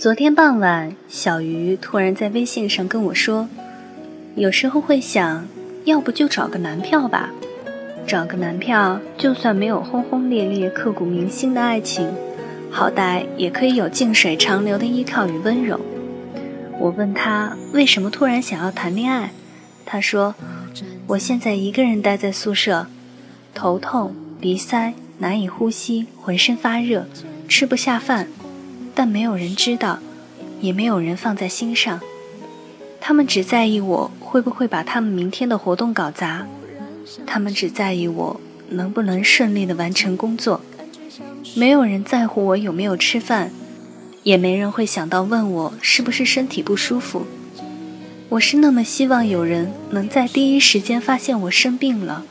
昨天傍晚，小鱼突然在微信上跟我说：“有时候会想，要不就找个男票吧，找个男票，就算没有轰轰烈烈、刻骨铭心的爱情，好歹也可以有静水长流的依靠与温柔。”我问他为什么突然想要谈恋爱，他说：“我现在一个人待在宿舍，头痛、鼻塞、难以呼吸、浑身发热、吃不下饭。”但没有人知道，也没有人放在心上。他们只在意我会不会把他们明天的活动搞砸，他们只在意我能不能顺利的完成工作。没有人在乎我有没有吃饭，也没人会想到问我是不是身体不舒服。我是那么希望有人能在第一时间发现我生病了，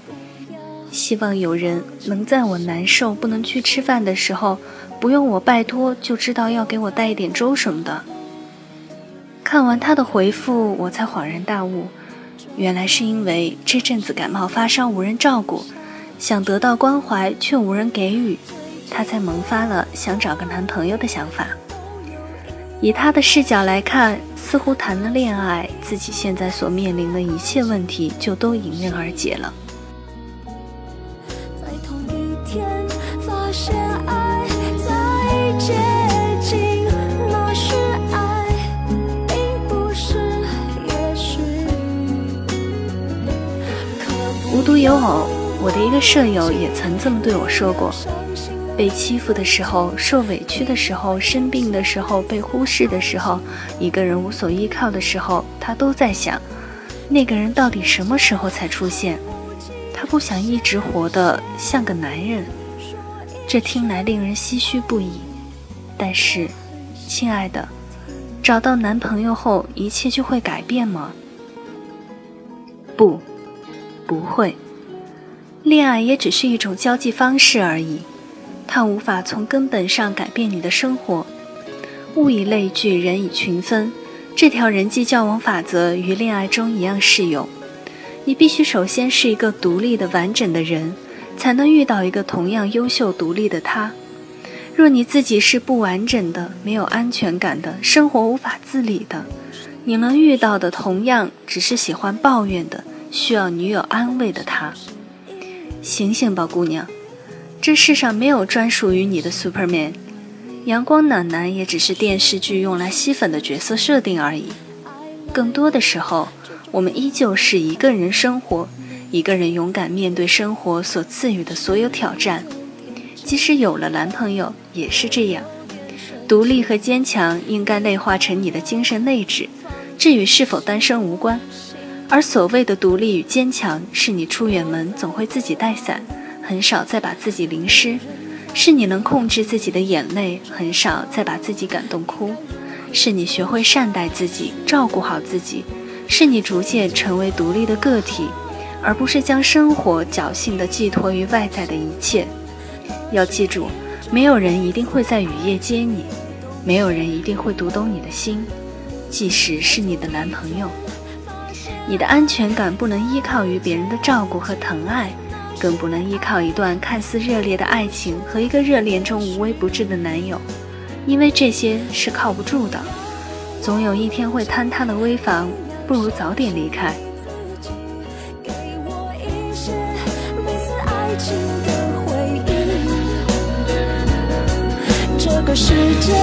希望有人能在我难受不能去吃饭的时候。不用我拜托就知道要给我带一点粥什么的。看完他的回复，我才恍然大悟，原来是因为这阵子感冒发烧无人照顾，想得到关怀却无人给予，他才萌发了想找个男朋友的想法。以他的视角来看，似乎谈了恋爱，自己现在所面临的一切问题就都迎刃而解了。独有偶，我的一个舍友也曾这么对我说过：被欺负的时候、受委屈的时候、生病的时候、被忽视的时候、一个人无所依靠的时候，他都在想，那个人到底什么时候才出现？他不想一直活得像个男人，这听来令人唏嘘不已。但是，亲爱的，找到男朋友后，一切就会改变吗？不。不会，恋爱也只是一种交际方式而已，它无法从根本上改变你的生活。物以类聚，人以群分，这条人际交往法则于恋爱中一样适用。你必须首先是一个独立的、完整的人，才能遇到一个同样优秀、独立的他。若你自己是不完整的、没有安全感的、生活无法自理的，你能遇到的同样只是喜欢抱怨的。需要女友安慰的他，醒醒吧，姑娘！这世上没有专属于你的 Superman，阳光暖男也只是电视剧用来吸粉的角色设定而已。更多的时候，我们依旧是一个人生活，一个人勇敢面对生活所赐予的所有挑战。即使有了男朋友，也是这样。独立和坚强应该内化成你的精神内质，这与是否单身无关。而所谓的独立与坚强，是你出远门总会自己带伞，很少再把自己淋湿；是你能控制自己的眼泪，很少再把自己感动哭；是你学会善待自己，照顾好自己；是你逐渐成为独立的个体，而不是将生活侥幸地寄托于外在的一切。要记住，没有人一定会在雨夜接你，没有人一定会读懂你的心，即使是你的男朋友。你的安全感不能依靠于别人的照顾和疼爱，更不能依靠一段看似热烈的爱情和一个热恋中无微不至的男友，因为这些是靠不住的，总有一天会坍塌的危房，不如早点离开。这个世界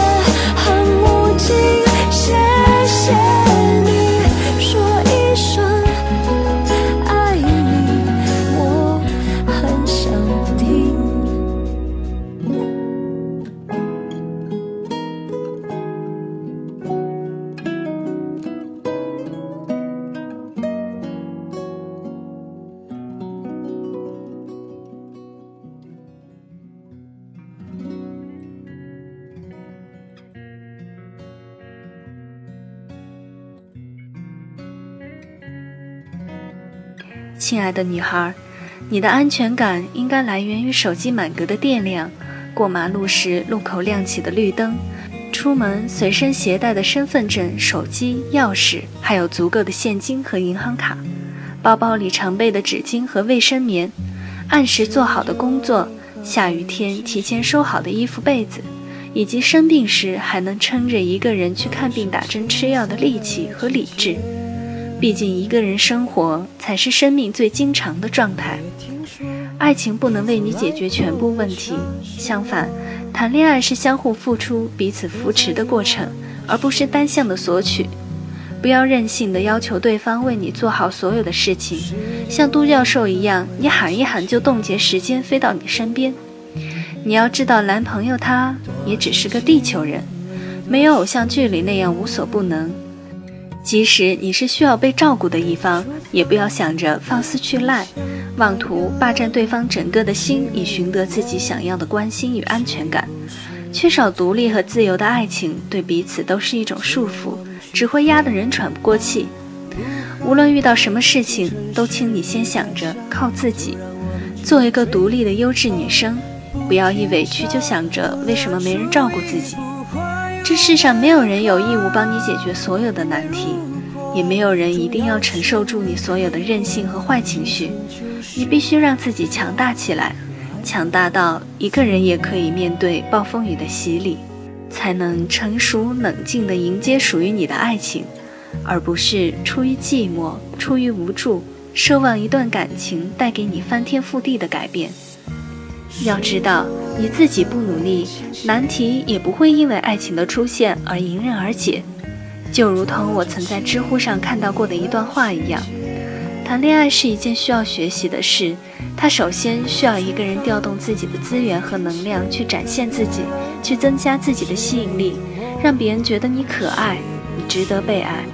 亲爱的女孩，你的安全感应该来源于手机满格的电量，过马路时路口亮起的绿灯，出门随身携带的身份证、手机、钥匙，还有足够的现金和银行卡，包包里常备的纸巾和卫生棉，按时做好的工作，下雨天提前收好的衣服被子。以及生病时还能撑着一个人去看病、打针、吃药的力气和理智。毕竟，一个人生活才是生命最经常的状态。爱情不能为你解决全部问题，相反，谈恋爱是相互付出、彼此扶持的过程，而不是单向的索取。不要任性的要求对方为你做好所有的事情，像都教授一样，你喊一喊就冻结时间飞到你身边。你要知道，男朋友他也只是个地球人，没有偶像剧里那样无所不能。即使你是需要被照顾的一方，也不要想着放肆去赖，妄图霸占对方整个的心，以寻得自己想要的关心与安全感。缺少独立和自由的爱情，对彼此都是一种束缚，只会压得人喘不过气。无论遇到什么事情，都请你先想着靠自己，做一个独立的优质女生。不要一委屈就想着为什么没人照顾自己。这世上没有人有义务帮你解决所有的难题，也没有人一定要承受住你所有的任性和坏情绪。你必须让自己强大起来，强大到一个人也可以面对暴风雨的洗礼，才能成熟冷静地迎接属于你的爱情，而不是出于寂寞、出于无助，奢望一段感情带给你翻天覆地的改变。要知道，你自己不努力，难题也不会因为爱情的出现而迎刃而解。就如同我曾在知乎上看到过的一段话一样，谈恋爱是一件需要学习的事。它首先需要一个人调动自己的资源和能量去展现自己，去增加自己的吸引力，让别人觉得你可爱，你值得被爱。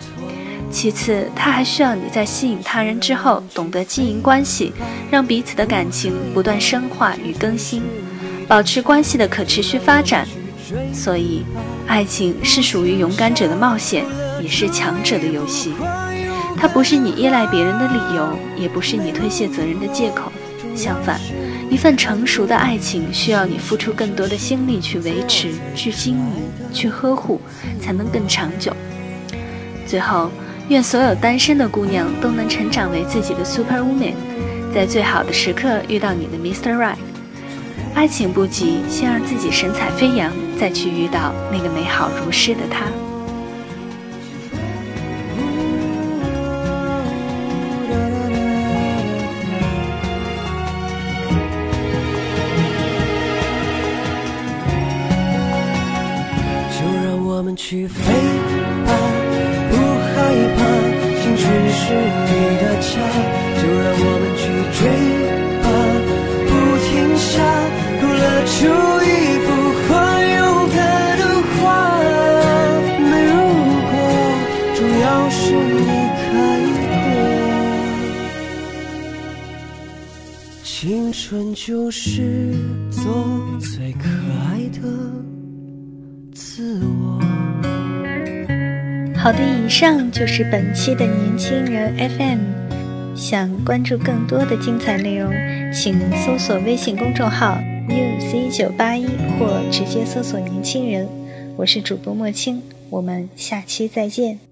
其次，他还需要你在吸引他人之后，懂得经营关系，让彼此的感情不断深化与更新，保持关系的可持续发展。所以，爱情是属于勇敢者的冒险，也是强者的游戏。它不是你依赖别人的理由，也不是你推卸责任的借口。相反，一份成熟的爱情需要你付出更多的心力去维持、去经营、去呵护，才能更长久。最后。愿所有单身的姑娘都能成长为自己的 super woman，在最好的时刻遇到你的 Mr. Right。爱情不急，先让自己神采飞扬，再去遇到那个美好如诗的他。就让我们去飞吧。不害怕，青春是你的家，就让我们去追出一幅画，勇敢的画。没如果，重要是你开过。青春就是做最可爱的自我。好的，以上就是本期的年轻人 FM。想关注更多的精彩内容，请搜索微信公众号 uc 九八一或直接搜索“年轻人”。我是主播莫青，我们下期再见。